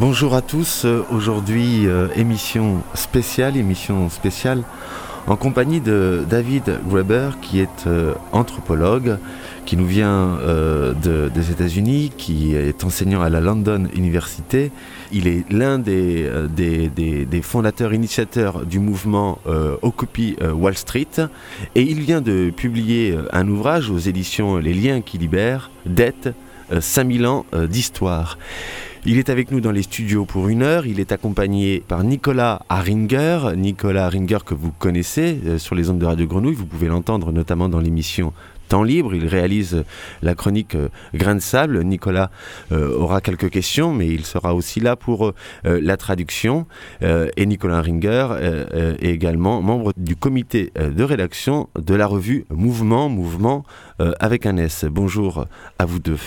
Bonjour à tous, euh, aujourd'hui euh, émission spéciale, émission spéciale en compagnie de David Graeber qui est euh, anthropologue, qui nous vient des États-Unis, qui est enseignant à la London University. Il est l'un des, fondateurs, initiateurs du mouvement Occupy Wall Street et il vient de publier un ouvrage aux éditions Les liens qui libèrent, Dette, 5000 ans d'histoire. Il est avec nous dans les studios pour une heure. Il est accompagné par Nicolas Haringer. Nicolas Haringer que vous connaissez euh, sur les ondes de Radio Grenouille. Vous pouvez l'entendre notamment dans l'émission Temps libre. Il réalise la chronique euh, Grain de sable. Nicolas euh, aura quelques questions, mais il sera aussi là pour la traduction. et Nicolas Ringer est également membre du comité de rédaction de la revue Mouvement, Mouvement avec un S. Bonjour à vous deux.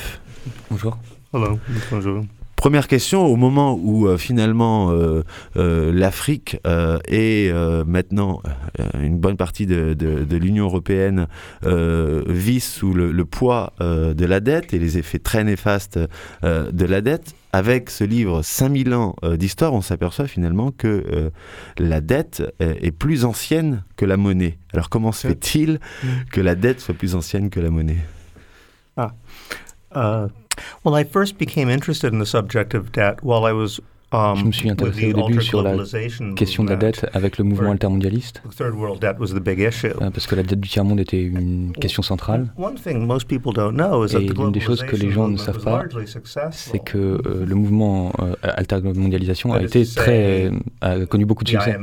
Bonjour. Bonjour. Première question, au moment où euh, finalement euh, euh, l'Afrique et maintenant une bonne partie de, l'Union européenne vit sous le, poids de la dette et les effets très néfastes de la dette, avec ce livre 5000 ans d'histoire, on s'aperçoit finalement que la dette est plus ancienne que la monnaie. Alors comment se fait-il que la dette soit plus ancienne que la monnaie? Ah. Well, I first became interested in the subject of debt while I was Je me suis intéressé au début sur la question de la dette avec le mouvement altermondialiste, euh, parce que la dette du tiers-monde était une question centrale. Et une des choses que les gens ne savent pas, c'est que euh, le mouvement euh, altermondialisation a été très, a connu beaucoup de succès.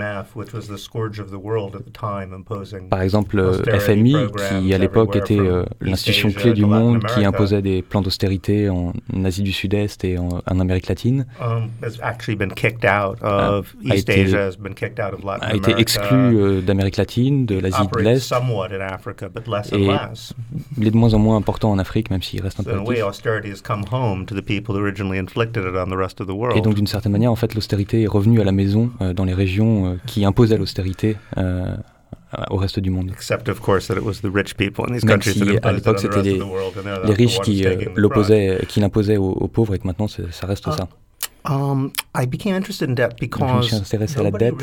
Par exemple, FMI, qui à l'époque était l'institution clé du monde, qui imposait des plans d'austérité en Asie du Sud-Est et en, en Amérique latine. Actually been kicked out ah, of a East été, Asia, has been kicked out of Latin a été exclu euh, d'Amérique latine, de l'Asie de l'Est, et il est de moins en moins important en Afrique, même s'il reste un peu actif. Et donc d'une certaine manière, en fait, l'austérité est revenue à la maison euh, dans les régions euh, qui imposaient l'austérité. Euh, au reste du monde. Même si à l'époque c'était les, les riches qui l'opposaient, qui l'imposaient aux, aux, pauvres et que maintenant ça reste uh, ça. Um, I became interested in debt because je me suis intéressé à la dette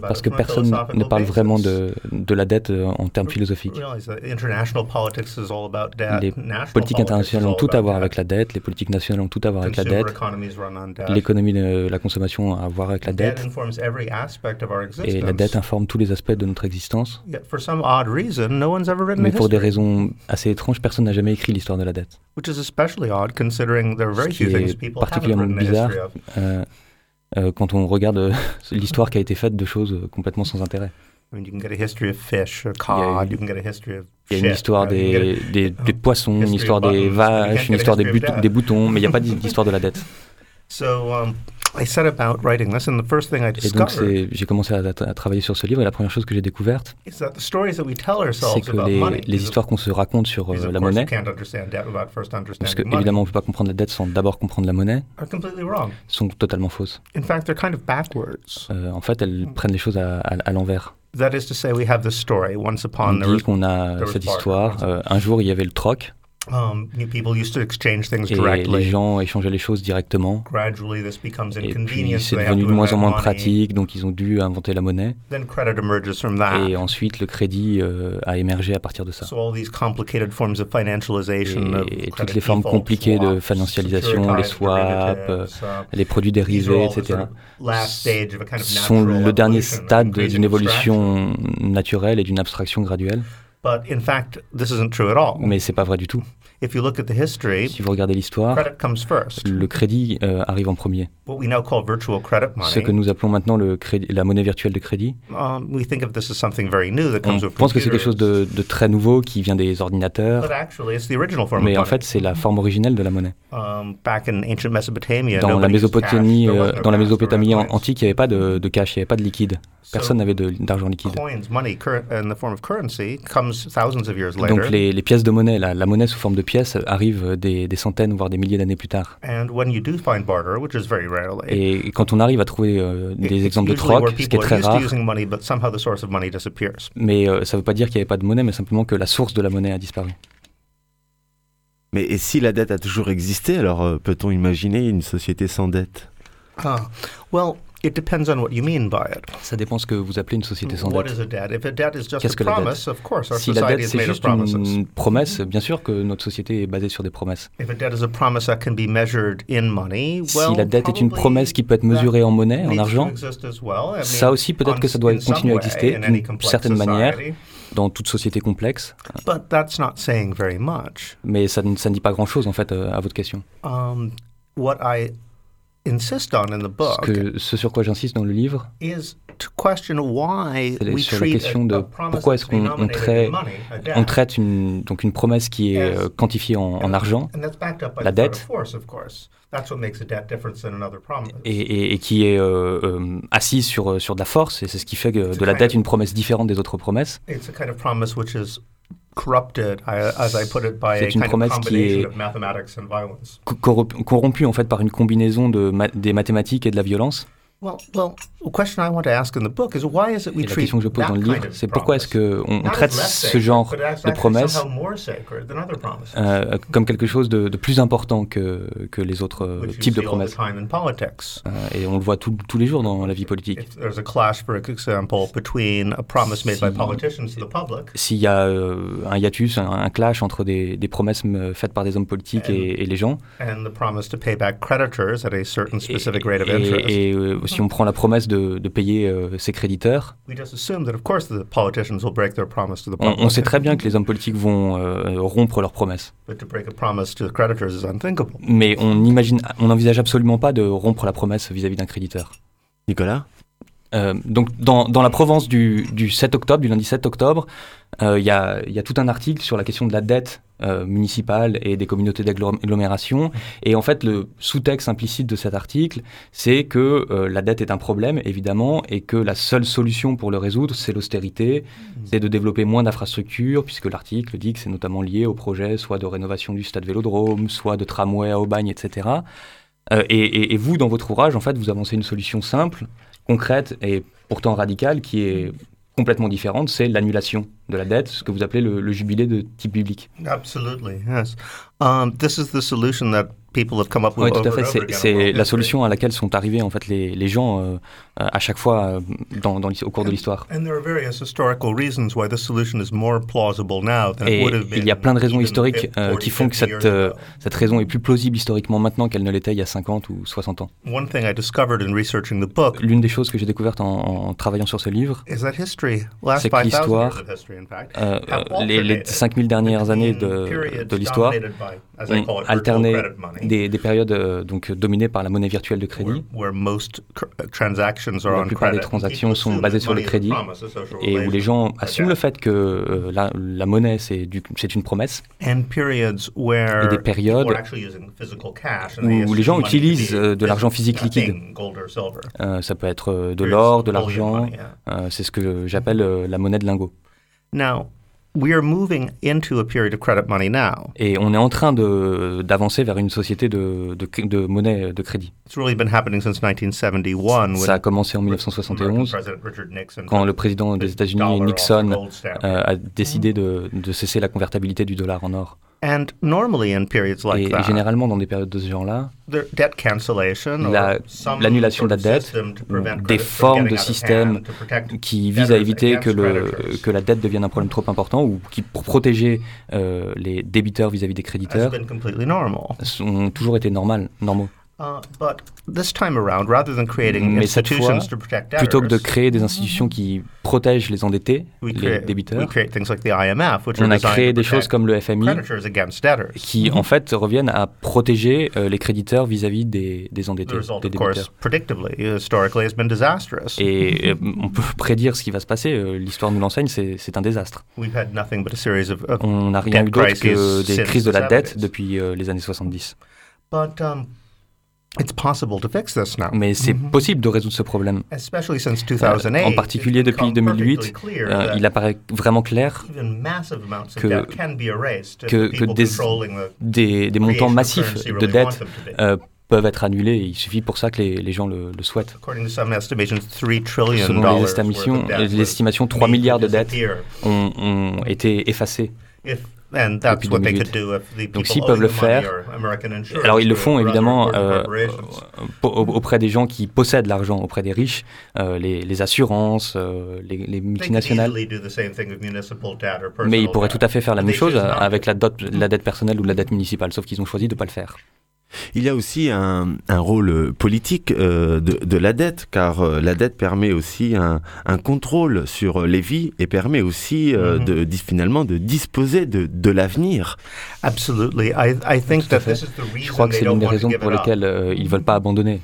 parce que personne ne parle vraiment de, de la dette euh, en termes philosophiques. Les politiques internationales ont tout à voir avec la dette, les politiques nationales ont tout à voir avec la dette, l'économie de la consommation a à voir avec la dette, et la dette informe tous les aspects de notre existence. Mais pour des raisons assez étranges, personne n'a jamais écrit l'histoire de la dette. Ce qui est particulièrement bizarre euh, euh, quand on regarde euh, l'histoire qui a été faite de choses complètement sans intérêt. Il y a une histoire des, des, des poissons, une histoire des vaches, une histoire des, des boutons, mais il n'y a pas d'histoire de la dette. Um, et donc j'ai commencé à, à, travailler sur ce livre et la première chose que j'ai découverte, c'est que les, les histoires qu'on se raconte sur euh, la monnaie, parce que évidemment on ne peut pas comprendre la dette sans d'abord comprendre la monnaie, sont totalement fausses. Euh, en fait, elles prennent les choses à, à, à l'envers. On dit qu'on a cette histoire. Euh, un jour, il y avait le troc. Um, et les gens échangeaient les choses directement. et puis c'est devenu de moins en moins pratique, donc ils ont dû inventer la monnaie. Et ensuite le crédit euh, a émergé à partir de ça. Et, toutes les formes compliquées de financialisation, les swaps, uh, les produits dérivés, etc., sont le dernier stade d'une évolution naturelle et d'une abstraction graduelle. Mais c'est pas vrai du tout. si vous regardez l'histoire, le crédit euh, arrive en premier. Ce que nous appelons maintenant le crédit, la monnaie virtuelle de crédit. Um, On pense que c'est quelque chose de, de, très nouveau qui vient des ordinateurs. Mais en fait, c'est la forme originelle de la monnaie. Um, dans la Mésopotamie, euh, dans la Mésopotamie antique, il n'y avait pas de, de cash, il n'y avait pas de liquide. Personne n'avait d'argent liquide. Donc les, les, pièces de monnaie, la, la, monnaie sous forme de pièces arrive des, des centaines, voire des milliers d'années plus tard. Et quand on arrive à trouver euh, des exemples de troc, ce qui est très rare, mais euh, ça ne veut pas dire qu'il n'y avait pas de monnaie, mais simplement que la source de la monnaie a disparu. Mais et si la dette a toujours existé, alors euh, peut-on imaginer une société sans dette? Ah, well, It depends on what you mean by it. Ça dépend ce que vous appelez une société sans dette. Qu'est-ce que la dette? Si la dette c'est juste une promesse, bien sûr que notre société est basée sur des promesses. If a debt is a promise that can be measured in money, well, si la dette est une promesse qui peut être mesurée en monnaie, en argent, ça aussi peut-être que ça doit continuer à exister d'une certaine manière dans toute société complexe. But that's not saying very much. Mais ça, ça ne dit pas grand-chose en fait euh, à votre question. Um, what I insist on in the book ce, que, ce sur quoi j'insiste dans le livre, is to question why we sur la question de pourquoi est-ce qu'on on traite, on traite une, donc une promesse qui est euh, quantifiée en, en argent, la dette, et, et, et, qui est euh, euh, assise sur, sur de la force, et c'est ce qui fait de la dette une promesse différente des autres promesses. C'est une promesse qui est corrompue en fait par une combinaison de des mathématiques et de la violence. Well, well, the question I want to ask in the book is why is it we la question que je pose dans le livre, c'est pourquoi est-ce qu'on on traite ce genre de promesse euh, comme quelque chose de, de, plus important que, que les autres euh, types de promesses. Euh, et on le voit tout, tous les jours dans la vie politique. S'il y a euh, un hiatus, un, un, clash entre des, des promesses faites par des hommes politiques et, et les gens, et si on prend la promesse de, de payer euh, ses créditeurs, on, on, sait très bien que les hommes politiques vont euh, rompre leurs promesses. Mais on imagine, on n'envisage absolument pas de rompre la promesse vis-à-vis d'un créditeur. Nicolas? Euh, donc dans, dans, la Provence du, du, 7 octobre, du lundi 7 octobre, euh, il y, a, y, a, tout un article sur la question de la dette euh, municipale et des communautés d'agglomération. Et en fait, le sous-texte implicite de cet article, c'est que euh, la dette est un problème, évidemment, et que la seule solution pour le résoudre, c'est l'austérité, c'est de développer moins d'infrastructures, puisque l'article dit que c'est notamment lié au projet soit de rénovation du stade Vélodrome, soit de tramway à Aubagne, etc. Et, et, et vous, dans votre ouvrage, en fait, vous avancez une solution simple concrète et pourtant radicale qui est complètement différente, c'est l'annulation de la dette, ce que vous appelez le, le jubilé de type biblique. Absolutely, yes. Um, this is the solution that oui, tout à fait. C'est la solution à laquelle sont arrivés en fait les, les gens euh, à chaque fois euh, dans, dans, au cours de l'histoire. Et il y a plein de raisons historiques euh, qui font que cette, euh, cette raison est plus plausible historiquement maintenant qu'elle ne l'était il y a 50 ou 60 ans. L'une des choses que j'ai découvertes en, en, travaillant sur ce livre, c'est que l'histoire, euh, les, les 5000 dernières années de, de l'histoire, ont alterné des, des périodes euh, donc dominées par la monnaie virtuelle de crédit. La plupart des transactions sont basées sur le crédit et où les gens assument le fait que euh, la, la, monnaie c'est une promesse. Et des périodes où les gens utilisent euh, de l'argent physique liquide. Euh, ça peut être de l'or, de l'argent. Euh, c'est ce que j'appelle la monnaie de lingot. Now, we are moving into a period of credit money now. Et on est en train d'avancer vers une société de, de, de, monnaie de crédit. It's really been happening since 1971. Ça a commencé en 1971 quand le président des États-Unis Nixon euh, a décidé de, de cesser la convertibilité du dollar en or. And normally in periods like et, that, et généralement dans des périodes de ce genre-là, l'annulation de la dette, des formes de systèmes qui visent à éviter que, le, que la dette devienne un problème trop important ou qui, pour protéger euh, les débiteurs vis-à-vis -vis des créditeurs, ont toujours été normaux. Uh, Mais cette fois, plutôt que de créer des institutions qui protègent les endettés, les débiteurs, on a créé des choses comme le FMI qui en fait reviennent à protéger euh, les créditeurs vis-à-vis des, des, endettés, des débiteurs. Et euh, on peut prédire ce qui va se passer. Euh, l'histoire nous l'enseigne, c'est un désastre. On n'a rien eu d'autre que des crises de la dette depuis les années 70. Mais c'est mm-hmm. possible de résoudre ce problème. Euh, en particulier depuis 2008, euh, il apparaît vraiment clair que, que, que des, des, des, montants massifs de dette euh, peuvent être annulés. Il suffit pour ça que les, les gens le, le, souhaitent. Selon les estimations, les estimations 3 milliards de dettes ont, ont été effacées Donc s'ils peuvent le faire, alors ils le font évidemment euh, auprès des gens qui possèdent l'argent, auprès des riches, euh, les, assurances, euh, les, multinationales. Mais ils pourraient tout à fait faire la même chose avec la, la dette personnelle ou la dette municipale, sauf qu'ils ont choisi de ne pas le faire. Il y a aussi un, rôle politique euh, de, la dette, car euh, la dette permet aussi un, contrôle sur les vies et permet aussi euh, mm-hmm. de, finalement de disposer de, l'avenir. Absolument. Je crois que c'est l'une des raisons pour lesquelles ils ne veulent pas abandonner.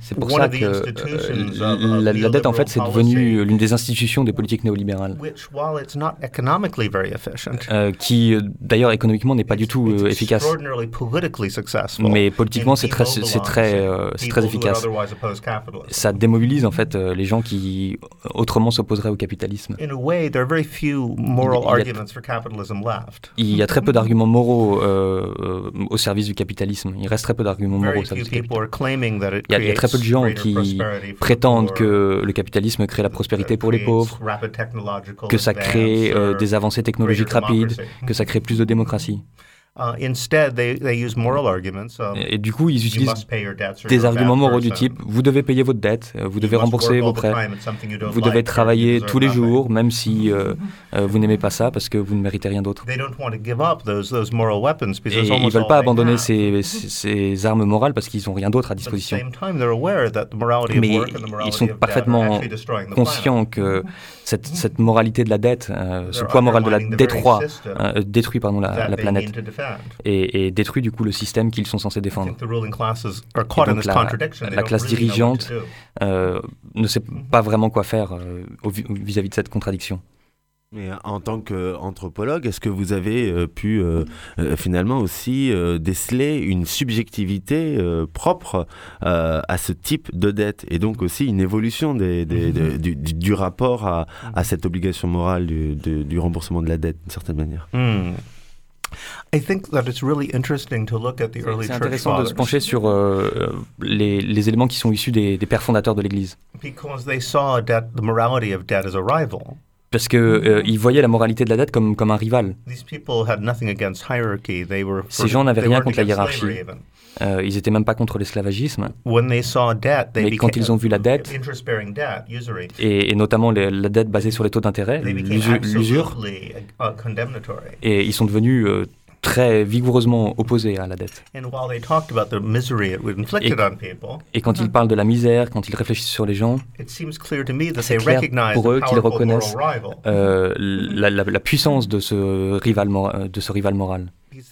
C'est pour ça que euh, la, la, dette, en fait, c'est devenu l'une des institutions des politiques néolibérales, euh, qui, euh, d'ailleurs, économiquement, n'est pas du tout efficace. Mais politiquement, c'est très, c'est très, c'est très efficace. Ça démobilise, en fait, les gens qui, autrement, s'opposeraient au capitalisme. Il y a très peu d'arguments moraux au service du capitalisme. Il reste très peu d'arguments moraux au service il y, a, très peu de gens qui prétendent que le capitalisme crée la prospérité pour les pauvres, que ça crée euh, des avancées technologiques rapides, que ça crée plus de démocratie. Uh, et du coup, ils utilisent des arguments moraux du type vous devez payer votre dette, euh, vous devez rembourser vos prêts, vous devez travailler tous les jours, même si euh, euh, vous n'aimez pas ça parce que vous ne méritez rien d'autre. Et ils ne veulent pas abandonner ces, ces, armes morales parce qu'ils n'ont rien d'autre à disposition. Mais ils sont parfaitement conscients que cette, cette moralité de la dette, ce poids moral de la détruit, détruit pardon, la, la planète. et, détruit du coup le système qu'ils sont censés défendre. la, classe dirigeante euh, ne sait pas vraiment quoi faire euh, vis-à-vis de cette contradiction. Mais en tant qu'anthropologue, est-ce que vous avez euh, pu finalement aussi déceler une subjectivité propre à ce type de dette et donc aussi une évolution des, du, rapport à, cette obligation morale du, remboursement de la dette d'une certaine manière? Hmm. C'est intéressant de se pencher sur euh, les, les, éléments qui sont issus des, des pères fondateurs de l'Église. Parce qu'ils euh, ils voyaient la moralité de la dette comme, comme un rival. Ces gens n'avaient rien contre la hiérarchie. Euh, ils n'étaient même pas contre l'esclavagisme. Mais quand ils ont vu la dette, et, et notamment la dette basée sur les taux d'intérêt, l'usure, uh, et ils sont devenus euh, très vigoureusement opposés à la dette. Et, quand ils parlent de la misère, quand ils réfléchissent sur les gens, c'est clair pour eux qu'ils reconnaissent euh, la, la, la, puissance de ce rival, de ce rival moral. Parce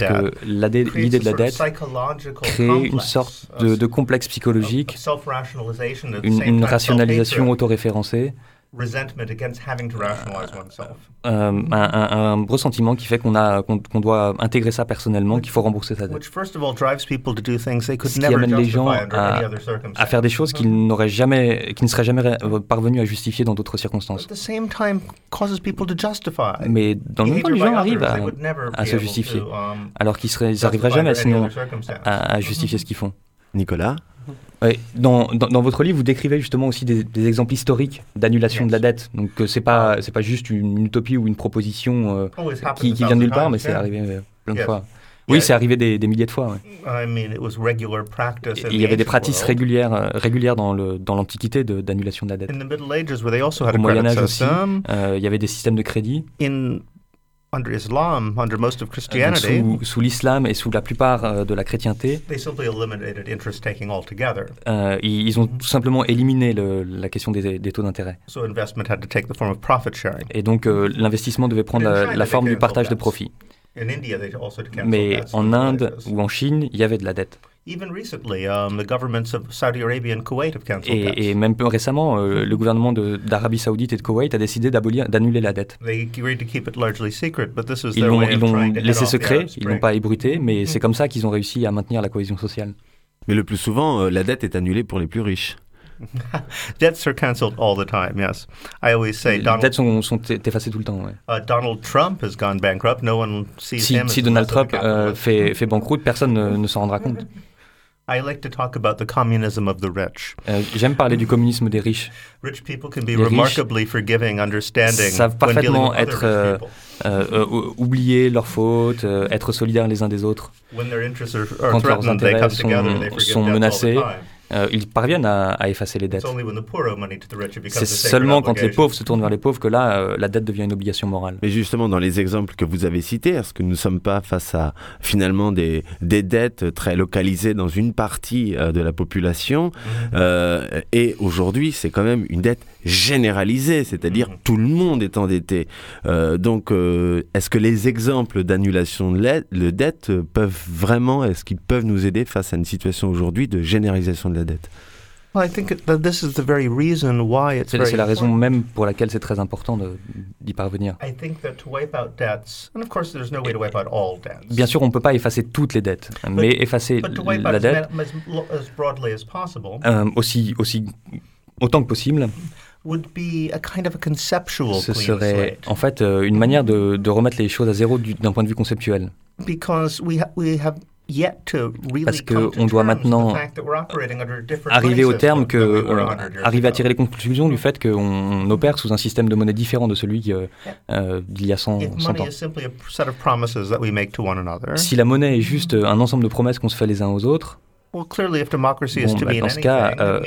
que l'idée de la dette crée une sorte de, de complexe psychologique, une, une rationalisation autoréférencée euh, un, un, ressentiment qui fait qu'on a qu'on doit intégrer ça personnellement, qu'il faut rembourser sa dette. Ce qui amène les gens à, à faire des choses qu'ils n'auraient jamais, qui ne seraient jamais parvenus à justifier dans d'autres circonstances. Mais dans le même temps, les gens arrivent à, à se justifier, um, alors qu'ils n'arriveraient jamais sinon à, à justifier ce qu'ils font. Nicolas dans, dans, votre livre, vous décrivez justement aussi des, exemples historiques d'annulation de la dette. Donc euh, c'est pas c'est pas juste une, utopie ou une proposition euh, oh, qui, qui, vient de nulle part, mais c'est arrivé euh, plein de fois. Oui, c'est arrivé des, des, milliers de fois. Il y avait des pratiques régulières, régulières dans l'Antiquité dans d'annulation de, la dette. Au Moyen Âge aussi, il y avait des systèmes de crédit sous, l'islam et sous la plupart euh, de la chrétienté, euh, ils, ont tout simplement éliminé la question des, taux d'intérêt. Et donc euh, l'investissement devait prendre la, forme du partage de profits. Mais en Inde ou en Chine, il y avait de la dette. Et, même peu récemment, euh, le gouvernement d'Arabie Saoudite et de Koweït a décidé d'annuler la dette. Ils l'ont laissé secret, ils l'ont pas ébruité, mais c'est comme ça qu'ils ont réussi à maintenir la cohésion sociale. Mais le plus souvent, euh, la dette est annulée pour les plus riches. Debts are cancelled all the time. Yes, I always say. Les dettes sont, sont effacées tout le temps. Ouais. Uh, Donald Trump has gone bankrupt. No one sees si, him si Donald Trump euh, fait, fait banqueroute, personne ne, ne s'en rendra compte. Euh, J'aime parler du communisme des riches. Rich people can be les remarkably forgiving, understanding. Savent parfaitement être euh, euh, euh, oublier leurs fautes, euh, être solidaires les uns des autres. Quand leurs intérêts sont, sont menacés, euh, ils parviennent à, à, effacer les dettes. C'est seulement quand les pauvres se tournent vers les pauvres que là, euh, la dette devient une obligation morale. Mais justement, dans les exemples que vous avez cités, est-ce que nous ne sommes pas face à finalement des, des dettes très localisées dans une partie euh, de la population? Mm-hmm. Et aujourd'hui, c'est quand même une dette généralisée, c'est-à-dire mm-hmm. tout le monde est endetté. donc, est-ce que les exemples d'annulation de dette peuvent vraiment, est-ce qu'ils peuvent nous aider face à une situation aujourd'hui de généralisation de la dette? C'est la raison même pour laquelle c'est très important d'y parvenir. Bien sûr, on ne peut pas effacer toutes les dettes, mais effacer la dette euh, aussi, aussi autant que possible. Ce serait en fait euh, une manière de, de remettre les choses à zéro d'un point de vue conceptuel. Parce qu'on doit maintenant arriver au terme que, arriver à tirer les conclusions du fait qu'on opère sous un système de monnaie différent de celui euh, euh, d'il y a 100, 100 ans. Si la monnaie est juste un ensemble de promesses qu'on se fait les uns aux autres, Bon, bah, dans ce cas, euh,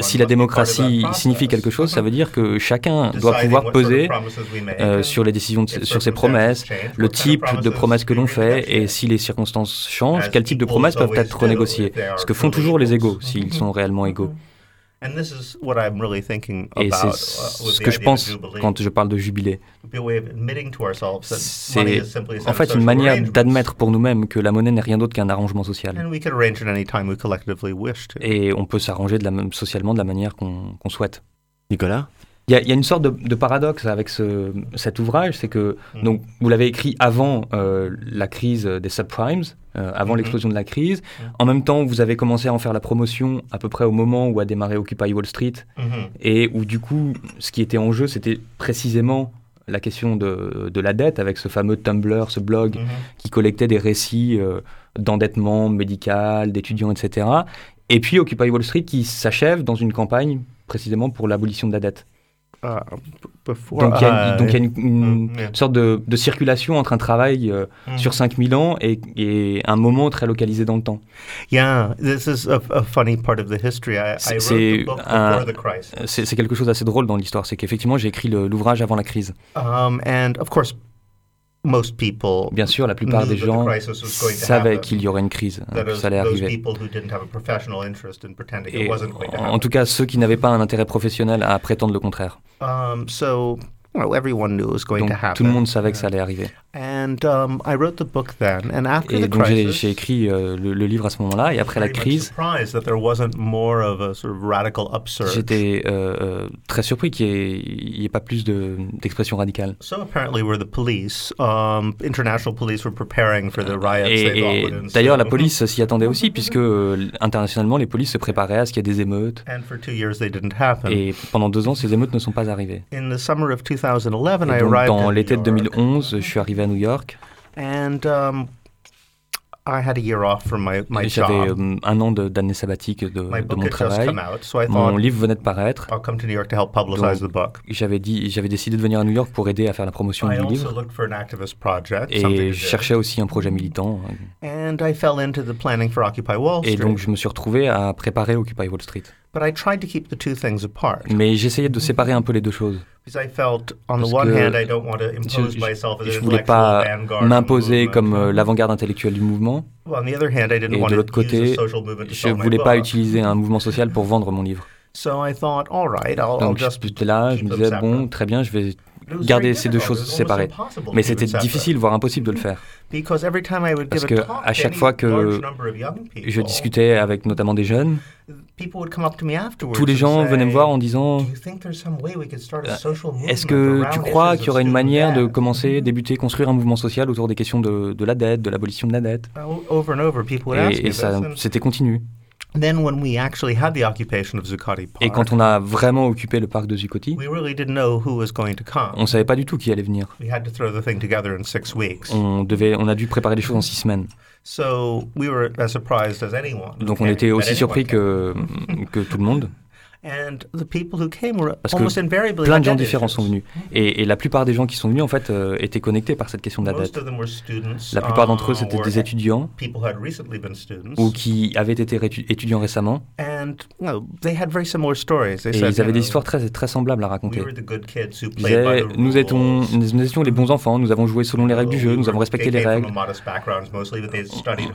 si la démocratie signifie quelque chose, ça veut dire que chacun doit pouvoir peser euh, sur les décisions, sur ses promesses, le type de promesses que l'on fait, et si les circonstances changent, quel type de promesses peuvent être renégociées. Ce que font toujours les égaux, s'ils sont réellement égaux. Et c'est ce que je pense quand je parle de jubilé. C'est en fait une manière d'admettre pour nous-mêmes que la monnaie n'est rien d'autre qu'un arrangement social. Et on peut s'arranger socialement de la manière qu'on souhaite. Nicolas? Il y, a une sorte de, paradoxe avec ce, cet ouvrage, c'est que mm. donc, vous l'avez écrit avant euh, la crise des subprimes, euh, avant mm-hmm. l'explosion de la crise. Mm. En même temps, vous avez commencé à en faire la promotion à peu près au moment où a démarré Occupy Wall Street, mm-hmm. et où du coup, ce qui était en jeu, c'était précisément la question de, de, la dette, avec ce fameux Tumblr, ce blog mm-hmm. qui collectait des récits euh, d'endettement médical, d'étudiants, etc. Et puis Occupy Wall Street qui s'achève dans une campagne précisément pour l'abolition de la dette. Ah, donc il y a, donc, il y a une, mm, sorte de, de, circulation entre un travail euh, mm. sur 5000 ans et, et, un moment très localisé dans le temps. C'est quelque chose d'assez drôle dans l'histoire, c'est qu'effectivement j'ai écrit l'ouvrage avant la crise. Um, and of course, Bien sûr, la plupart des gens savaient qu'il y aurait une crise, que ça allait arriver. Et en tout cas, ceux qui n'avaient pas un intérêt professionnel à prétendre le contraire. Um, donc, tout le monde savait que ça allait arriver. Um, et donc j'ai écrit euh, le, livre à ce moment-là, et après la crise, j'étais euh, euh, très surpris qu'il n'y ait, pas plus d'expression radicale. et, d'ailleurs, la police s'y attendait aussi, puisque internationalement, les polices se préparaient à ce qu'il y ait des émeutes. Et pendant deux ans, ces émeutes ne sont pas arrivées donc, dans l'été de 2011, je suis arrivé à New York. And, um, J'avais euh, un an d'année sabbatique de, de mon travail. Mon livre venait de paraître. J'avais décidé de venir à New York pour aider à faire la promotion du livre. Et je cherchais aussi un projet militant. Et donc je me suis retrouvé à préparer Occupy Wall Street. Mais j'essayais de séparer un peu les deux choses. Je ne voulais pas m'imposer comme euh, l'avant-garde intellectuelle du mouvement. Et de l'autre côté, je ne voulais pas utiliser un mouvement social pour vendre mon livre. Donc j'étais là, je me disais, bon, très bien, je vais garder ces deux choses séparées. Mais c'était difficile, voire impossible de le faire. Parce que à chaque fois que je discutais avec notamment des jeunes, tous les gens venaient me voir en disant Est-ce que tu crois qu'il y aurait une manière de commencer, débuter, construire un mouvement social autour des questions de, de la dette, de l'abolition de la dette? Et, et ça, c'était continu. Et quand on a vraiment occupé le parc de Zuccotti, on ne savait pas du tout qui allait venir. On, devait, on a dû préparer les choses en six semaines. Donc on était aussi surpris que, que tout le monde. Parce que plein de gens différents sont venus. Et, la plupart des gens qui sont venus, en fait, euh, étaient connectés par cette question de la dette. La plupart d'entre eux, c'était uh, des étudiants ou qui avaient été étudiants récemment. Et ils avaient des histoires très, très semblables à raconter. Ils disaient, nous, étions, nous étions les bons enfants, nous avons joué selon les règles du jeu, nous avons respecté les règles.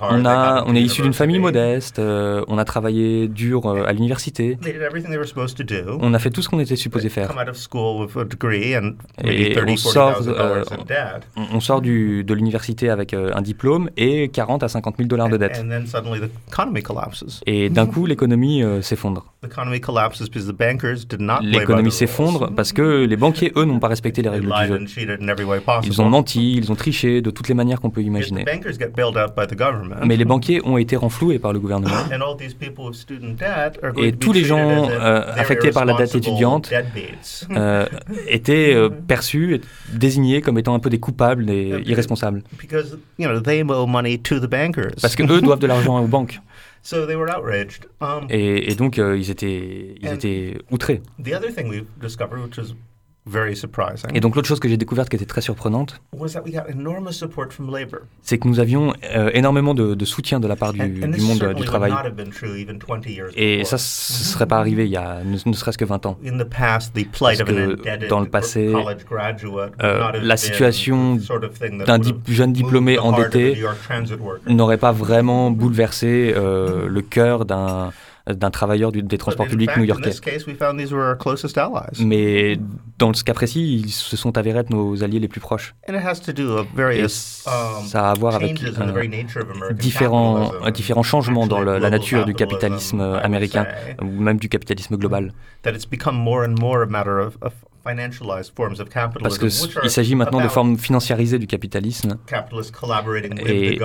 On, a, on est issu d'une famille modeste, euh, on a travaillé dur euh, à l'université. On a fait tout ce qu'on était supposé faire. Et on sort, euh, on sort du, de l'université avec euh, un diplôme et 40 à 50 000 dollars de dette. Et d'un coup, l'économie euh, s'effondre. L'économie s'effondre parce que les banquiers, eux, n'ont pas respecté les règles du jeu. Ils ont menti, ils ont triché de toutes les manières qu'on peut imaginer. Mais les banquiers ont été renfloués par le gouvernement. Et tous les gens euh, affectés par la dette étudiante euh, étaient euh, perçus, désignés comme étant un peu des coupables et irresponsables. Parce que eux doivent de l'argent aux banques. Um, et, et, donc ils étaient, ils étaient outrés. Et donc l'autre chose que j'ai découverte qui était très surprenante, c'est que nous avions euh, énormément de, soutien de la part du, monde du travail. Et ça, ce ne serait pas arrivé il y a ne, serait-ce que 20 ans. Parce que dans le passé, euh, la situation d'un jeune diplômé endetté n'aurait pas vraiment bouleversé euh, le cœur d'un d'un travailleur des transports publics new-yorkais. Mais dans ce cas précis, ils se sont avérés être nos alliés les plus proches. Et ça a à voir avec différents changements dans la nature du capitalisme américain, ou même du capitalisme global. Parce qu'il s'agit maintenant de formes financiarisées du capitalisme et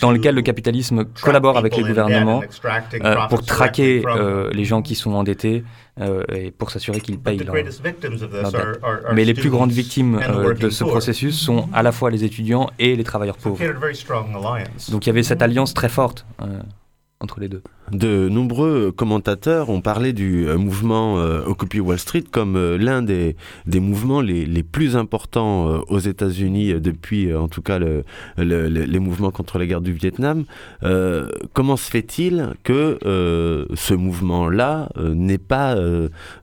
dans lequel le capitalisme collabore avec les gouvernements euh, pour traquer euh, les gens qui sont endettés euh, et pour s'assurer qu'ils payent leur, dette. Mais les plus grandes victimes de ce processus sont à la fois les étudiants et les travailleurs pauvres. Donc il y avait cette alliance très forte entre les deux. De nombreux commentateurs ont parlé du euh, mouvement euh, Occupy Wall Street comme euh, l'un des, des mouvements les, les plus importants aux États-Unis depuis, en tout cas, le, les mouvements contre la guerre du Vietnam. comment se fait-il que ce mouvement-là n'ait pas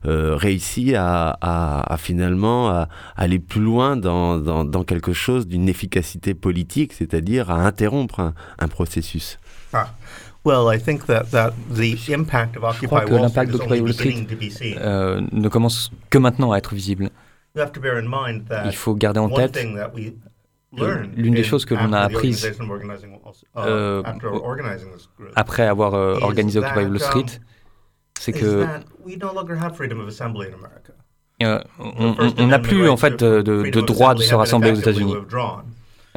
réussi à, à, finalement à, aller plus loin dans, dans, dans quelque chose d'une efficacité politique, c'est-à-dire à interrompre un, un processus? Ah. Je crois que l'impact d'Occupy Wall Street euh, ne commence que maintenant à être visible. Il faut garder en tête l'une des choses que l'on a apprises uh, euh, après avoir euh, organisé Occupy Wall Street, um, c'est que on n'a plus en fait de, de droit de se rassembler aux États-Unis.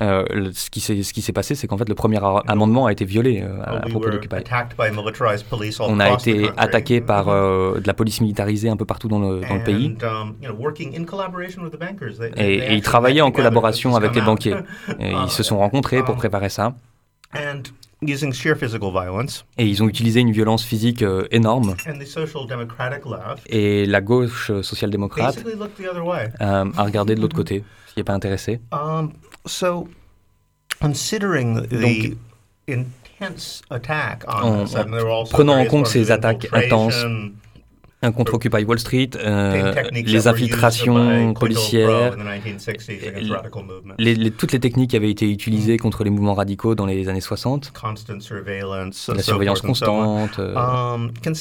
Euh, ce qui s'est passé, c'est qu'en fait, le premier amendement a été violé euh, à, propos d'Occupy. On a été attaqué par euh, de la police militarisée un peu partout dans le, dans le pays. Um, et, ils travaillaient en collaboration avec les banquiers. Et ils se sont rencontrés pour um, préparer ça. Et ils ont utilisé une violence physique énorme. Et la gauche social-démocrate a regardé de l'autre côté, qui n'est pas intéressé. So, considering the intense attack on us, also prenant en compte ces attaques intenses, un contre Occupy Wall Street, euh, les infiltrations policières, les, toutes les techniques qui avaient été utilisées contre les mouvements radicaux dans les années 60, la surveillance constante. Euh, um, donc,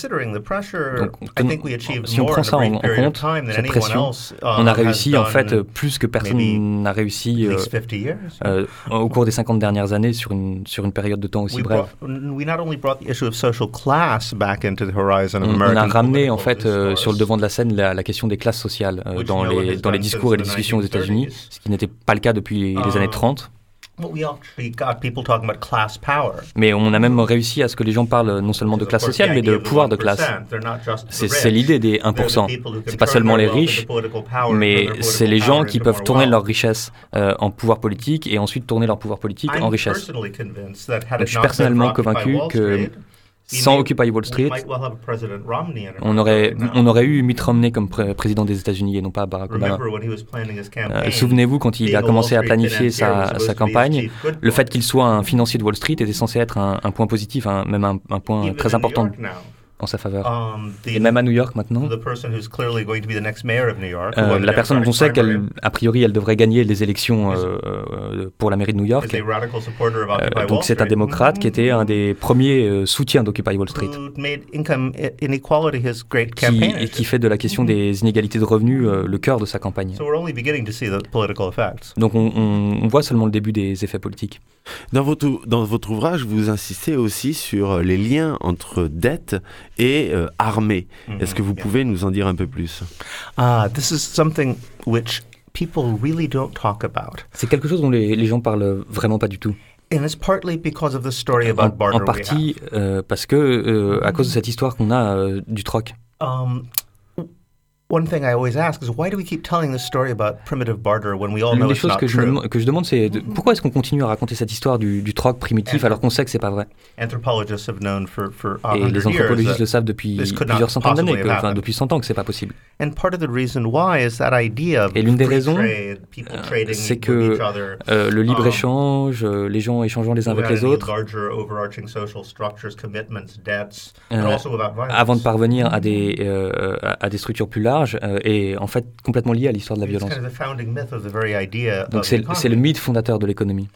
si on prend ça en, compte, cette pression, uh, on a réussi en fait plus que personne n'a réussi euh, au cours des 50 dernières années sur une, sur une période de temps aussi brève. On a ramené en fait euh, sur le devant de la scène la, question des classes sociales euh, dans, les, dans les discours et les discussions aux États-Unis, ce qui n'était pas le cas depuis les, années 30. Mais on a même réussi à ce que les gens parlent non seulement de classe sociale, mais de pouvoir de classe. C'est l'idée des 1%. C'est pas seulement les riches, mais c'est les gens qui peuvent tourner leur richesse euh, en pouvoir politique et ensuite tourner leur pouvoir politique en richesse. Donc, je suis personnellement convaincu que sans Occupy Wall Street, on aurait, on aurait eu Mitt Romney comme président des États-Unis et non pas Barack Obama. Euh, souvenez-vous, quand il a commencé à planifier sa, sa campagne, le fait qu'il soit un financier de Wall Street était censé être un, point positif, même un, un point très important en sa faveur. Um, et même à New York maintenant. Euh, la personne dont on sait qu'a priori, elle devrait gagner les élections euh, euh, pour la mairie de New York. donc c'est un démocrate qui était un des premiers soutiens d'Occupy Wall Street. Qui, et qui fait de la question des inégalités de revenus le cœur de sa campagne. Donc on, on voit seulement le début des effets politiques. Dans votre, dans votre ouvrage, vous insistez aussi sur les liens entre dette et euh, armée. Mm-hmm. Est-ce que vous pouvez nous en dire un peu plus? Ah, this is something which people really don't talk about. C'est quelque chose dont les, les gens parlent vraiment pas du tout. And it's partly because of the story about barter en, en partie euh, parce que euh, à cause de cette histoire qu'on a euh, du troc. Um, One thing I always ask is why do we keep telling this story about primitive barter when we all know it's not que? Je que je demande, c'est pourquoi est-ce qu'on continue à raconter cette histoire du, du troc primitif alors qu'on sait que c'est pas vrai? Anthropologists have known for, for Et les anthropologistes le savent depuis plusieurs centaines d'années, enfin depuis 100 ans que c'est pas possible. And part of the reason why is that idea of Et l'une des raisons, euh, c'est que euh, le libre échange, euh, les gens échangeant les uns avec les autres, avant de parvenir à des à des structures plus larges euh, est en fait complètement lié à l'histoire de la violence. Donc c'est le mythe fondateur de l'économie.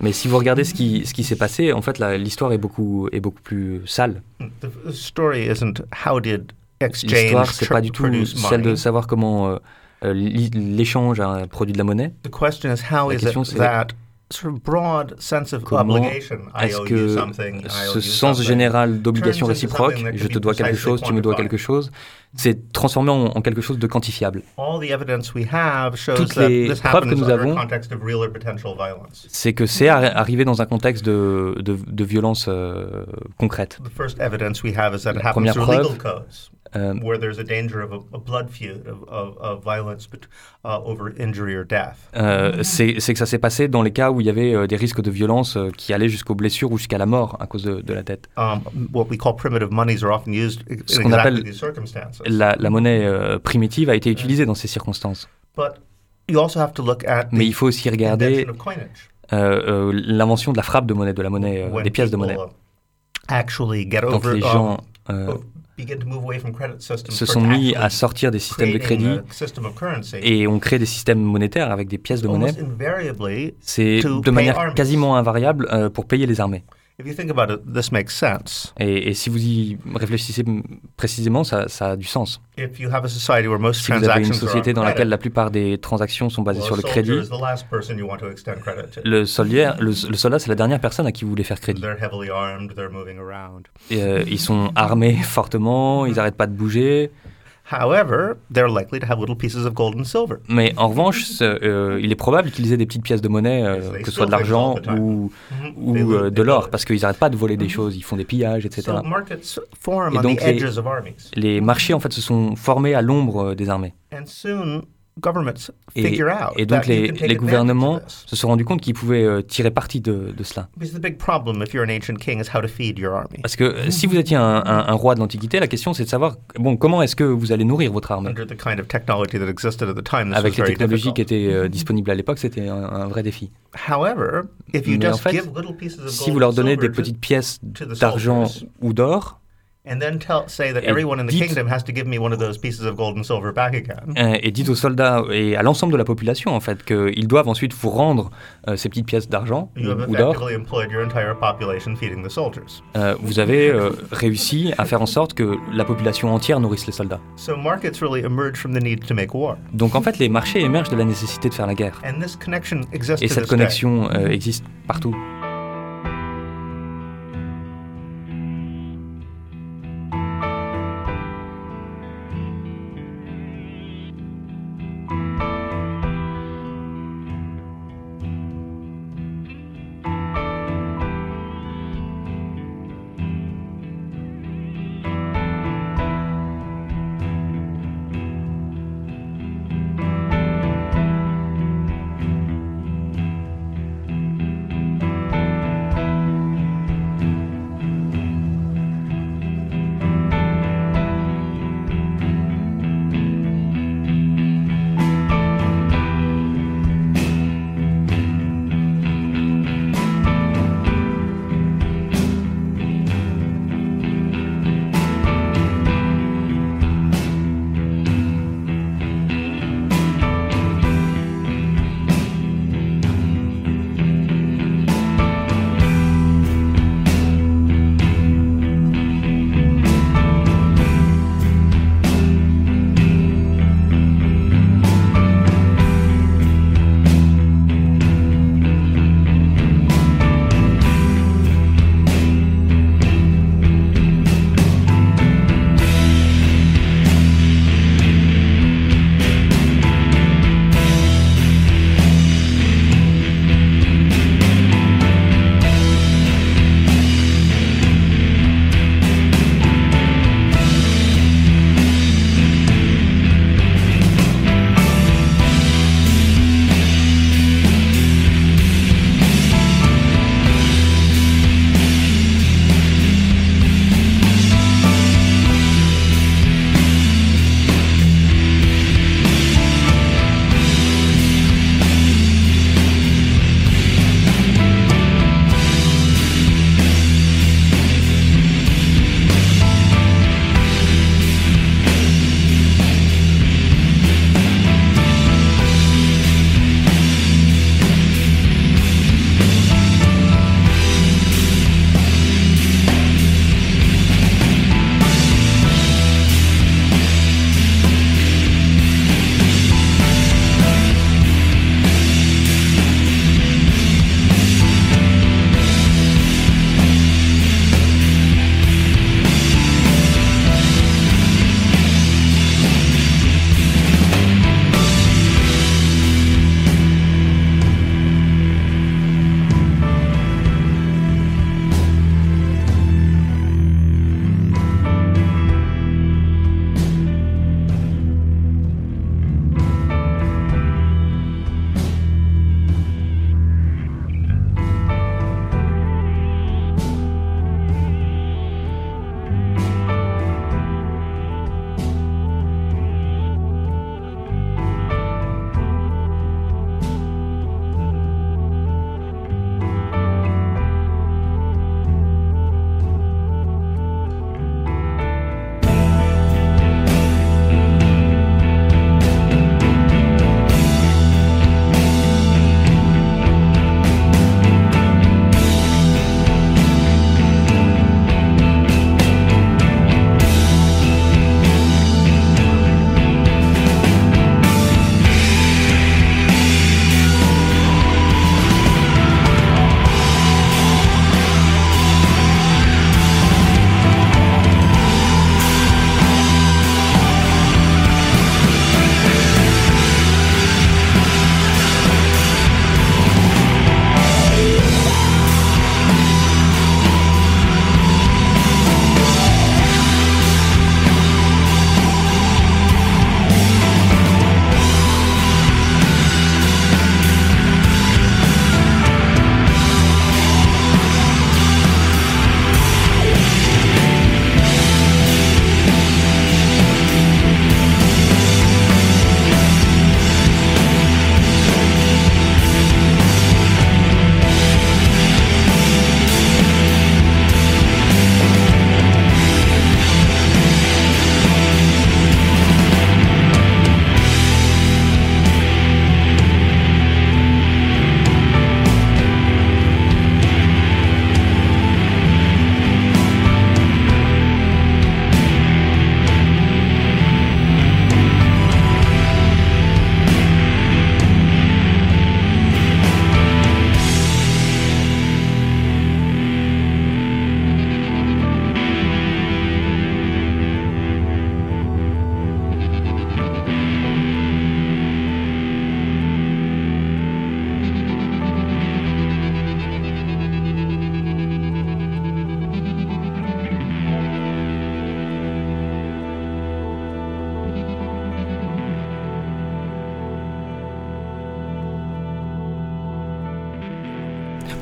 Mais si vous regardez ce qui, ce qui s'est passé, en fait, l'histoire est beaucoup, est beaucoup plus sale. L'histoire, c'est pas du tout celle de savoir comment euh, euh, l'échange a produit de la monnaie. La question, c'est Comment est-ce que ce sens général d'obligation réciproque, je te dois quelque chose, tu me dois quelque chose, s'est transformé en, quelque chose de quantifiable. Toutes les preuves que nous avons, c'est que c'est arrivé dans un contexte de, de, violence euh, concrète. La première preuve, um, where there's a danger of a, a blood feud, of, of, of violence but, uh, over injury or death. Euh, c'est que ça s'est passé dans les cas où il y avait euh, des risques de violence euh, qui allaient jusqu'aux blessures ou jusqu'à la mort à cause de, de la dette. Um, what we call primitive monies are often used in Ce qu'on appelle these circumstances. La, la monnaie euh, primitive a été utilisée dans ces circonstances. But you also have to look at Mais il faut aussi regarder l'invention de la frappe de monnaie, de la monnaie, des pièces de monnaie. Actually get Quand les gens um, se sont mis à sortir des systèmes de crédit et ont créé des systèmes monétaires avec des pièces de monnaie, c'est de manière quasiment invariable euh, pour payer les armées. Et, si vous y réfléchissez précisément, ça, a du sens. si vous avez une société dans laquelle la plupart des transactions sont basées sur le crédit, le, soldat, le, soldat, c'est la dernière personne à qui vous voulez faire crédit. Et, euh, ils sont armés fortement, ils n'arrêtent pas de bouger. However, they're likely to have little pieces of gold and silver. Mais en revanche, euh, il est probable qu'ils aient des petites pièces de monnaie, euh, que ce soit de l'argent ou, mm-hmm. ou euh, de l'or, parce qu'ils n'arrêtent pas de voler des mm-hmm. choses, ils font des pillages, etc. Et donc les, les marchés en fait se sont formés à l'ombre des armées. Et, et, donc les, les gouvernements se sont rendus compte qu'ils pouvaient euh, tirer parti de, de cela. Parce que euh, si vous étiez un, un, un roi de l'Antiquité, la question c'est de savoir bon, comment est-ce que vous allez nourrir votre armée? Avec les technologies qui étaient euh, disponibles à l'époque, c'était un, un, vrai défi. Mais en fait, si vous leur donnez des petites pièces d'argent ou d'or, And then tell, say that everyone in the kingdom has to give me one of those pieces of gold and silver back again. Et dites aux soldats et à l'ensemble de la population en fait qu'ils doivent ensuite vous rendre euh, ces petites pièces d'argent ou d'or. Euh, vous avez euh, réussi à faire en sorte que la population entière nourrisse les soldats. So markets really emerge from the need to make war. Donc en fait les marchés émergent de la nécessité de faire la guerre. And this connection exists et cette connexion existe partout.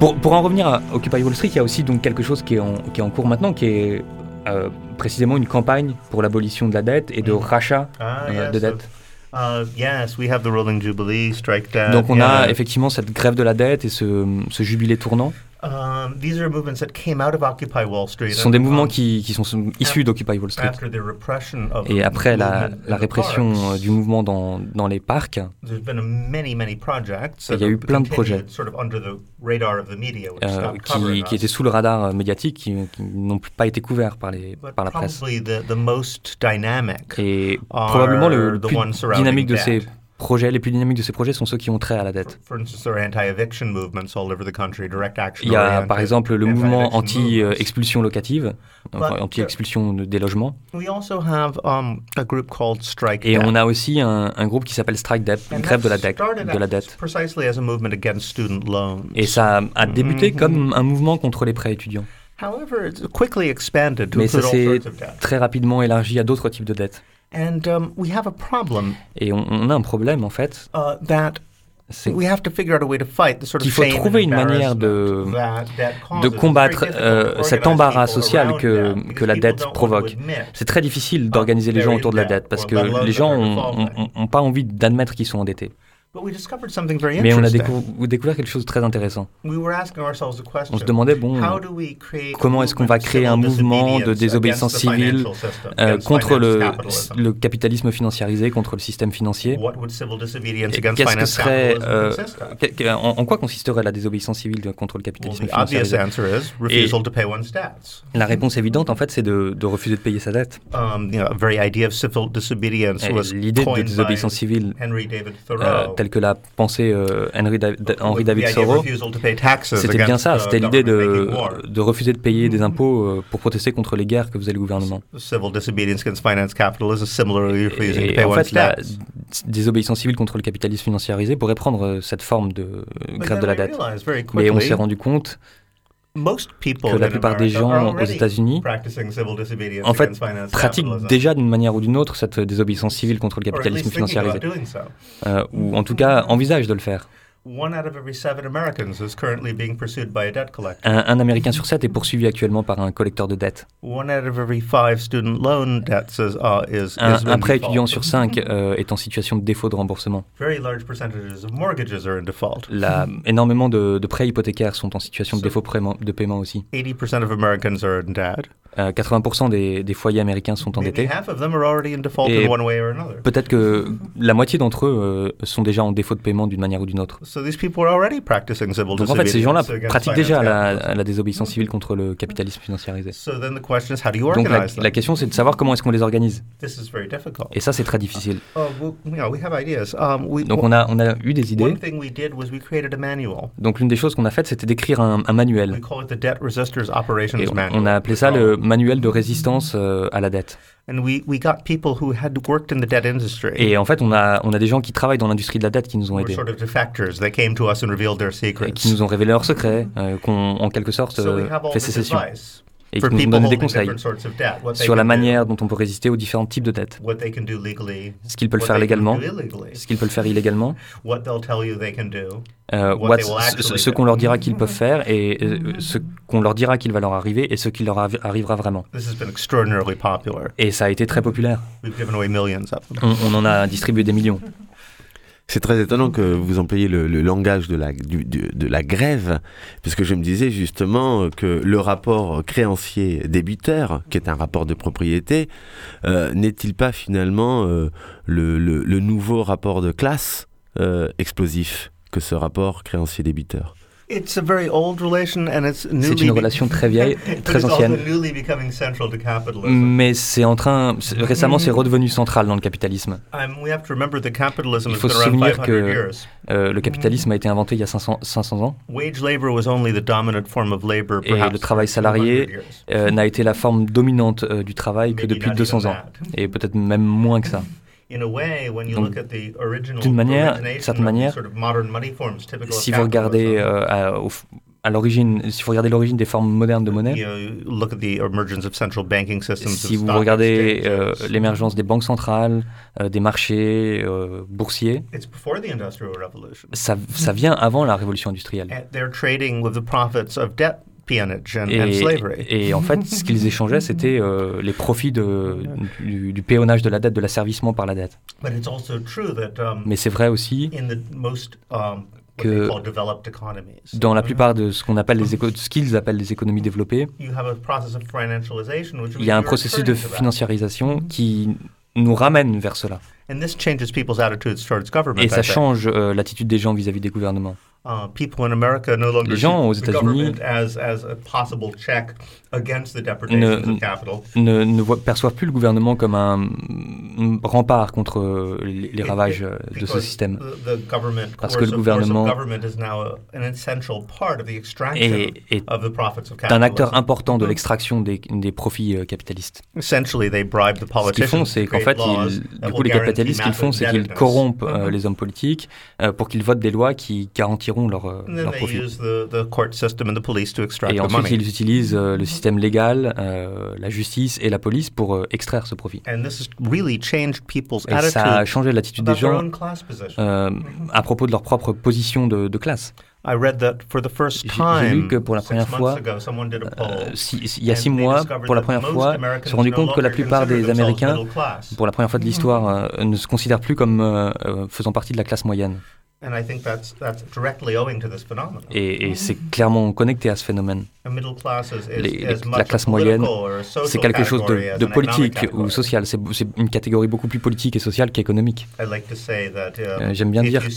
Pour, pour, en revenir à Occupy Wall Street, il y a aussi donc quelque chose qui est en, qui est en cours maintenant, qui est euh, précisément une campagne pour l'abolition de la dette et de mm. rachat ah, euh, de dette. Uh, yes, we have the rolling jubilee strike debt. Donc on a effectivement cette grève de la dette et ce, ce jubilé tournant. Ce sont des mouvements qui, qui sont issus d'Occupy Wall Street. Et après la, la répression euh, du mouvement dans, dans les parcs, many, many il y a eu plein de projets euh, qui, qui, étaient sous le radar euh, médiatique, qui, qui n'ont pas été couverts par, les, par la presse. The, the most dynamic Et probablement le, le plus dynamique de ces projets, les plus dynamiques de ces projets sont ceux qui ont trait à la dette. Il y a par exemple le mouvement anti-expulsion locative, anti-expulsion des logements. Um, Et on a aussi un, un groupe qui s'appelle Strike Debt, une grève de la, dette, de la dette. Et ça a débuté mm-hmm. comme un mouvement contre les prêts étudiants. Mais ça s'est très rapidement élargi à d'autres types de dettes. And um, we have a problem. Et on, on, a un problème en fait. Uh, that we have to figure out a way to fight the sort of faut trouver une manière de, de combattre euh, cet embarras social que, que la dette provoque. C'est très difficile d'organiser les gens autour de la dette parce que les gens n'ont pas envie d'admettre qu'ils sont endettés. Mais on a découvert quelque chose de très intéressant. On se demandait, bon, comment est-ce qu'on va créer un mouvement de désobéissance civile euh, contre le, le, capitalisme financiarisé, contre le système financier? Qu'est-ce que serait, euh, en, quoi consisterait la désobéissance civile contre le capitalisme financiarisé? La réponse évidente, en fait, c'est de, de, refuser de payer sa dette. Um, l'idée de désobéissance civile euh, telle que l'a pensé euh, Henry, Henry David Thoreau, c'était bien ça, c'était l'idée de, de, refuser de payer des impôts euh, pour protester contre les guerres que faisait le gouvernement. Et, en fait, la désobéissance civile contre le capitalisme financiarisé pourrait prendre euh, cette forme de grève de la dette. Mais on s'est rendu compte que la plupart des gens aux États-Unis, en fait, pratiquent déjà d'une manière ou d'une autre cette désobéissance civile contre le capitalisme financiarisé, euh, ou en tout cas envisagent de le faire. Un, un, Américain sur sept est poursuivi actuellement par un collecteur de dettes. Un, un prêt étudiant sur cinq euh, est en situation de défaut de remboursement. La, énormément de, de, prêts hypothécaires sont en situation de défaut de paiement aussi. 80% euh, des, des, foyers américains sont endettés. Et peut-être que la moitié d'entre eux euh, sont déjà en défaut de paiement d'une manière ou d'une autre. Donc en fait, ces gens-là pratiquent déjà la, la, désobéissance civile contre le capitalisme financiarisé. Donc la, la question, c'est de savoir comment est-ce qu'on les organise. Et ça, c'est très difficile. Uh, um, Donc on a, on a eu des idées. Donc l'une des choses qu'on a faites, c'était d'écrire un, un, manuel. Et on, on a appelé ça le manuel de résistance euh, à la dette. Et en fait, on a, on a des gens qui travaillent dans l'industrie de la dette qui nous ont aidés. Et qui nous ont révélé leurs secrets, euh, qu'on en quelque sorte euh, fait sécession et qui nous donnent des conseils sur la manière dont on peut résister aux différents types de dettes. Ce qu'ils peuvent faire légalement, ce qu'ils peuvent faire illégalement, euh, ce, qu'on leur dira qu'ils peuvent faire et euh, ce qu'on leur dira qu'il va leur arriver et ce qui leur arrivera vraiment. Et ça a été très populaire. on en a distribué des millions. C'est très étonnant que vous employiez le, langage de la, grève, puisque je me disais justement que le rapport créancier-débiteur, qui est un rapport de propriété, euh, n'est-il pas finalement euh, le, le, nouveau rapport de classe euh, explosif que ce rapport créancier-débiteur c'est une relation très vieille, très ancienne. Mais c'est en train, récemment, c'est redevenu central dans le capitalisme. Um, il faut se souvenir que euh, le capitalisme a été inventé il y a 500, 500 ans. Et le travail salarié euh, n'a été la forme dominante euh, du travail que depuis 200 ans, et peut-être même moins que ça. D'une manière, certaine manière, si vous regardez euh, à l'origine, si vous regardez l'origine des formes modernes de monnaie, si vous regardez euh, l'émergence des banques centrales, euh, des marchés euh, boursiers, ça, ça vient avant la révolution industrielle. Et, et, en fait, ce qu'ils échangeaient, c'était euh, les profits de, du, du, péonnage de la dette, de l'asservissement par la dette. Um, Mais c'est vrai aussi que dans la plupart de ce qu'on appelle les ce qu'ils appellent les économies développées, il y a un processus de financiarisation qui nous ramène vers cela. Et ça change euh, l'attitude des gens vis-à-vis -vis des gouvernements. Uh, people in America no longer gens aux États-Unis. as, as a possible check the ne, of capital. ne, ne perçoivent plus le gouvernement comme un rempart contre les, les ravages it, de ce système. Parce que le gouvernement est, est un acteur important de l'extraction des, des profits euh, capitalistes. Ce qu'ils font, c'est qu'en fait, ils, du coup, les capitalistes, ce qu'ils font, c'est qu'ils corrompent euh, mm-hmm. les hommes politiques euh, pour qu'ils votent des lois qui garantiront tireront leur, euh, leur profit. Et ensuite, ils utilisent euh, le système légal, euh, la justice et la police pour euh, extraire ce profit. Really et ça a changé l'attitude des gens euh, à propos de leur propre position de, de classe. J'ai lu que pour la première fois, euh, si, il y a six mois, pour la première fois, se sont rendu compte que la plupart des Américains, pour la première fois de l'histoire, euh, ne se considèrent plus comme euh, faisant partie de la classe moyenne. Et, et c'est clairement connecté à ce phénomème. Les, la classe moyenne, c'est quelque chose de, de politique ou social. C'est une catégorie beaucoup plus politique et sociale qu'économique. Uh, euh, J'aime bien dire que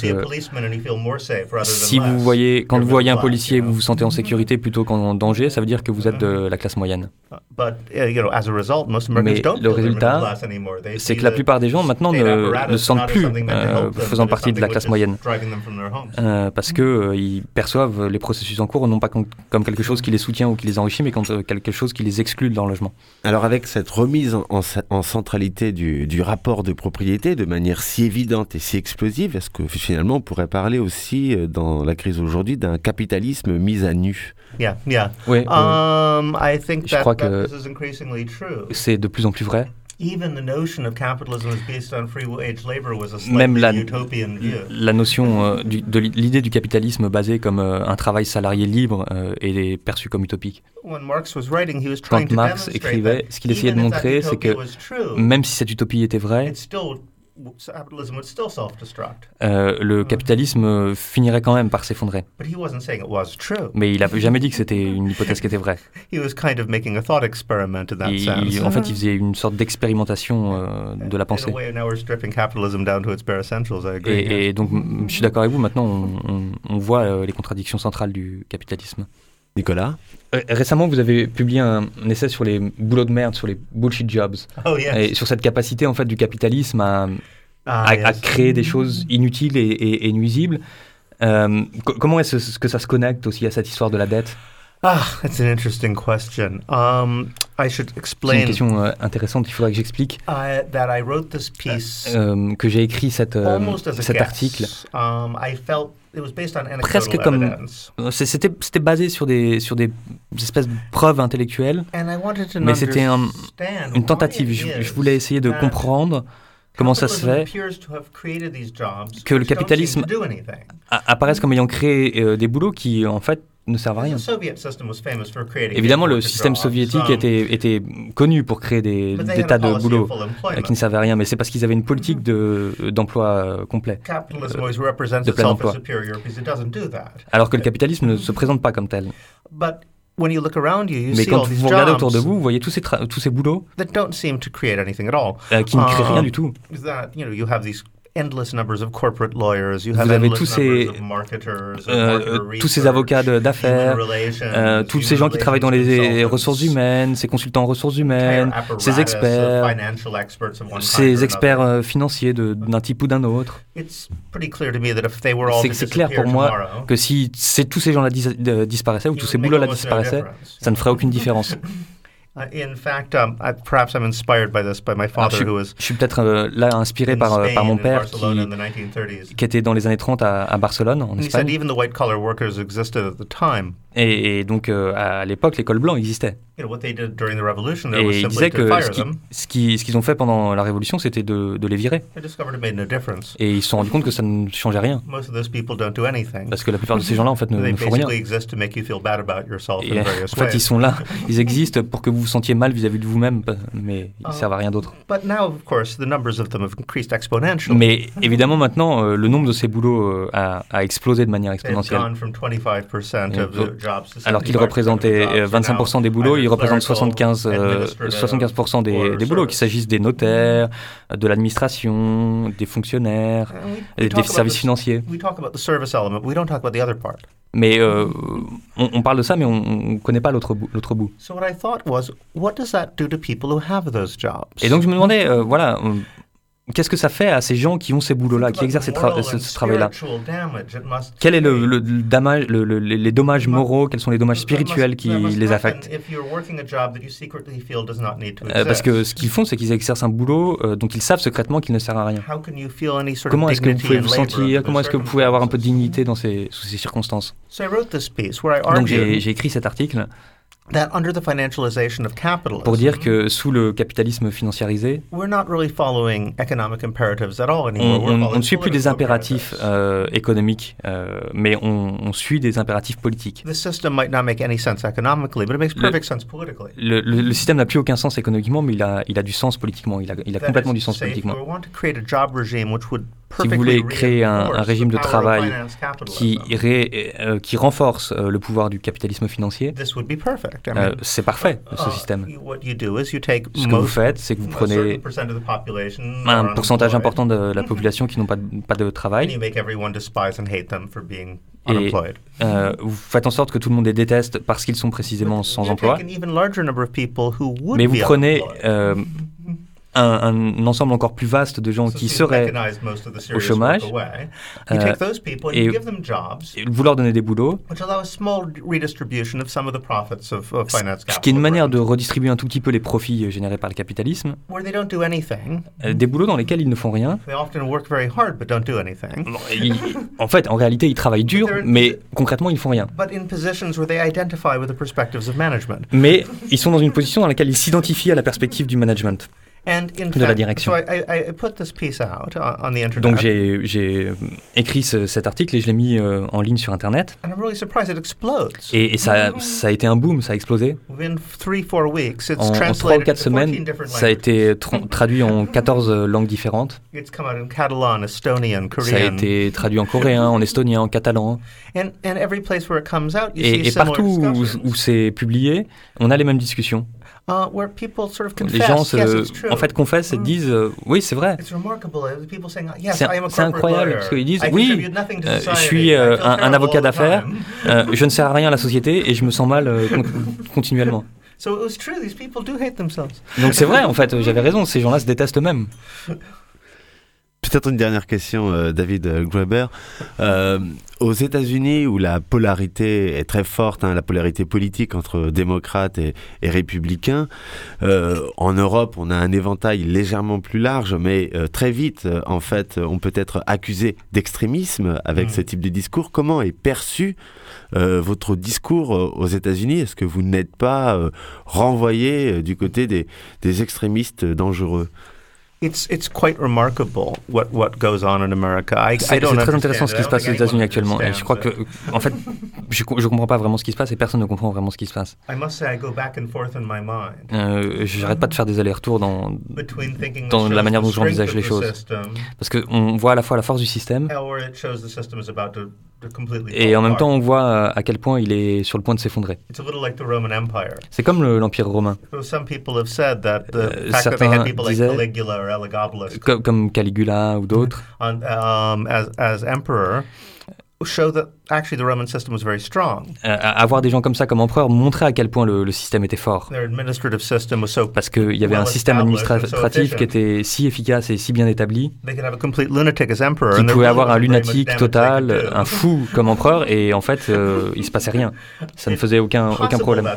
si vous voyez, quand vous voyez un policier, vous vous sentez en sécurité plutôt qu'en danger, ça veut dire que vous êtes de la classe moyenne. Uh, uh, Mais le résultat, c'est que la plupart des gens maintenant ne, ne se sentent plus euh, faisant partie de la classe moyenne. Euh, parce qu'ils euh, perçoivent les processus en cours non pas comme, comme quelque chose qui les soutient ou qui les enrichit, mais comme euh, quelque chose qui les exclut de leur logement. Alors avec cette remise en, en, centralité du, du, rapport de propriété de manière si évidente et si explosive, est-ce que finalement on pourrait parler aussi dans la crise aujourd'hui d'un capitalisme mis à nu? Yeah, yeah. Oui, um, I think je crois que c'est de plus en plus vrai. Même la, la notion euh, du, de l'idée du capitalisme basée comme euh, un travail salarié libre euh, est perçue comme utopique. Quand Marx écrivait, ce qu'il essayait de montrer, c'est que même si cette utopie était vraie, euh, le capitalisme finirait quand même par s'effondrer. Mais il n'a jamais dit que c'était une hypothèse qui était vraie. il, en fait, il faisait une sorte d'expérimentation euh, de la pensée. Et, donc, je suis d'accord avec vous, maintenant on, on voit euh, les contradictions centrales du capitalisme. Nicolas euh, Récemment, vous avez publié un, essai sur les boulots de merde, sur les bullshit jobs. Oh, yes. Et sur cette capacité en fait du capitalisme à, ah, à, yes. à créer des choses inutiles et, et, et nuisibles. Euh, comment est-ce que ça se connecte aussi à cette histoire de la dette? Ah, that's an interesting question. Um. C'est une question euh, intéressante. Il faudrait que j'explique. Uh, piece. Euh, que j'ai écrit cette, euh, cet article. Um, I felt presque comme c'était c'était basé sur des sur des espèces de preuves intellectuelles mais c'était un, une tentative je, je, voulais essayer de comprendre comment ça se fait que le capitalisme apparaisse comme ayant créé euh, des boulots qui en fait ne servent à rien. Évidemment, le système soviétique était, était connu pour créer des, des tas de boulots euh, qui ne servaient à rien, mais c'est parce qu'ils avaient une politique d'emploi de, euh, complet, euh, de plein emploi. Alors que le capitalisme ne se présente pas comme tel. Mais quand vous regardez autour de vous, vous voyez tous ces, tous ces boulots euh, qui ne créent rien du tout. Vous avez tous ces, euh, tous ces avocats d'affaires, euh, tous ces gens qui travaillent dans les ressources humaines, ces consultants en ressources humaines, ces experts, ces experts euh, financiers d'un type ou d'un autre. C'est clair pour moi que si tous ces gens-là disparaissaient ou tous ces boulots-là disparaissaient, ça ne ferait aucune différence. In fact, um, I, perhaps I'm inspired by this by my father, je, who was je suis peut-être euh, là inspiré par, euh, par mon père qui, qui, était dans les années 30 à, à Barcelone, en Espagne. Et, donc, euh, à l'époque, l'école blanc existait. Et ils disaient que ce qu'ils ont fait pendant la Révolution, c'était de, de, les virer. Et ils se sont rendus compte que ça ne changeait rien. Parce que la plupart de ces gens-là, en fait, ne, ne font rien. Et, en fait, ils sont là. Ils existent pour que vous vous sentiez mal vis-à-vis de vous-même, mais ils ne servent à rien d'autre. Mais évidemment, maintenant, euh, le nombre de ces boulots euh, a, a, explosé de manière exponentielle. Alors qu'ils représentaient 25% des boulots, ils représentent 75, 75% des, des boulots, qu'il s'agisse des notaires, de l'administration, des fonctionnaires, des services financiers. Mais euh, on, on, parle de ça, mais on ne connaît pas l'autre bout. bout. Et donc je me demandais, euh, voilà, Qu'est-ce que ça fait à ces gens qui ont ces boulots-là, qui exercent ce, travail-là? Quel est le, le, les dommages moraux, quels sont les dommages spirituels qui les affectent? Euh, Parce que ce qu'ils font, c'est qu'ils exercent un boulot euh, dont ils savent secrètement qu'il ne sert à rien. Comment est-ce que vous pouvez vous sentir? Comment est-ce que vous pouvez avoir un peu de dignité dans ces, sous ces circonstances? Donc j'ai écrit cet article pour dire que sous le capitalisme financiarisé, on, ne suit plus des impératifs euh, économiques, euh, mais on, suit des impératifs politiques. Le, le, système n'a plus aucun sens économiquement, mais il a, il a du sens politiquement. Il a, il a complètement du sens politiquement. Si vous voulez créer un, régime de travail qui, euh, qui renforce le pouvoir du capitalisme financier, euh, c'est parfait, ce uh, système. Ce que vous faites, c'est que vous prenez un pourcentage important de la population qui n'ont pas, pas de travail. Et euh, vous faites en sorte que tout le monde les déteste parce qu'ils sont précisément sans emploi. Mais vous prenez un, ensemble encore plus vaste de gens qui seraient au chômage. euh, et, vous leur donnez des boulots, ce qui est une manière de redistribuer un tout petit peu les profits générés par le capitalisme, euh, des boulots dans lesquels ils ne font rien. en fait, en réalité, ils travaillent dur, mais concrètement, ils ne font rien. Mais ils sont dans une position dans laquelle ils s'identifient à la perspective du management de la direction. Donc j'ai écrit ce, cet article et je l'ai mis euh, en ligne sur Internet. Et, et ça, ça, a été un boom, ça a explosé. En, en 3 ou 4 semaines, ça a été traduit en 14 langues différentes. Ça a été traduit en coréen, en estonien, en catalan. Et, et partout où, où c'est publié, on a les mêmes discussions. Uh, les gens en fait confessent et mm. disent euh, oui c'est vrai. C'est incroyable parce qu'ils disent oui euh, je suis euh, un, avocat d'affaires, je ne sers à rien à la société et je me sens mal continuellement. Donc c'est vrai en fait j'avais raison. Ces gens-là se détestent eux-mêmes. Peut-être une dernière question, euh, David Graeber. Euh, aux États-Unis, où la polarité est très forte, hein, la polarité politique entre démocrates et, républicains, euh, en Europe, on a un éventail légèrement plus large, mais très vite, en fait, on peut être accusé d'extrémisme avec mm. ce type de discours. Comment est perçu votre discours aux États-Unis? Est-ce que vous n'êtes pas renvoyé du côté des, des extrémistes dangereux? C'est très intéressant ce qui se passe aux États-Unis actuellement. Et je crois que, en fait, je ne comprends pas vraiment ce qui se passe et personne ne comprend vraiment ce qui se passe. Euh, J'arrête pas de faire des allers-retours dans, dans la manière dont j'envisage les choses. Parce qu'on voit à la fois la force du système et en même temps on voit à quel point il est sur le point de s'effondrer. C'est comme l'Empire romain. Euh, certains disaient comme, comme Caligula ou d'autres. Actually the Roman system was very strong. Euh, avoir des gens comme ça comme empereur montrait à quel point le, le système était fort. Parce qu'il y avait un système administratif qui était si efficace et si bien établi qu'il pouvait avoir un lunatique total, un fou comme empereur, et en fait, euh, il se passait rien. Ça ne faisait aucun, aucun problème.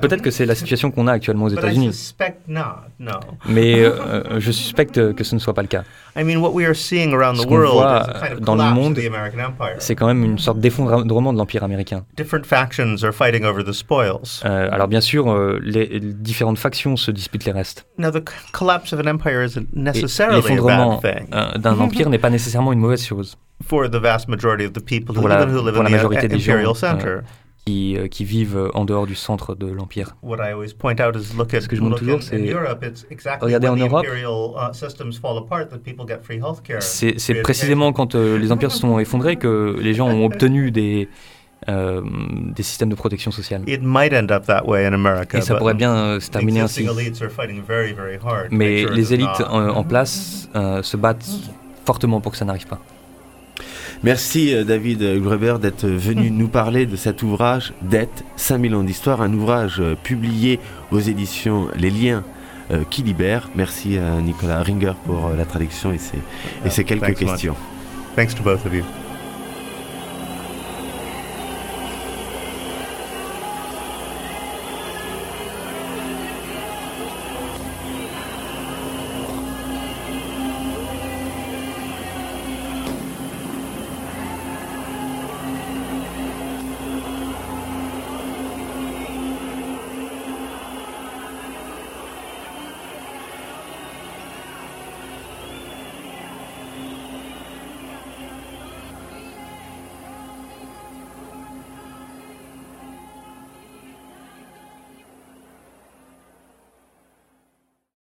Peut-être que c'est la situation qu'on a actuellement aux États-Unis. Mais euh, je suspecte que ce ne soit pas le cas. Ce qu'on voit dans le monde, c'est quand même une sorte d'effondrement de l'empire américain. Euh, alors bien sûr, euh, les, différentes factions se disputent les restes. L'effondrement euh, d'un empire n'est pas nécessairement une mauvaise chose. Pour la, pour la majorité des gens qui, euh, qui, vivent en dehors du centre de l'Empire. Ce que je montre toujours, c'est regardez en Europe, c'est précisément quand euh, les empires se sont effondrés que les gens ont obtenu des, euh, des systèmes de protection sociale. It might end up that way in America, Et ça pourrait bien euh, se terminer ainsi. Mais les élites en, en place euh, se battent fortement pour que ça n'arrive pas. Merci euh, David Gruber d'être venu nous parler de cet ouvrage Dette, 5000 ans d'histoire, un ouvrage euh, publié aux éditions Les Liens euh, qui libèrent. Merci à Nicolas Ringer pour la traduction et ses, et ses quelques questions. Thanks to both of you.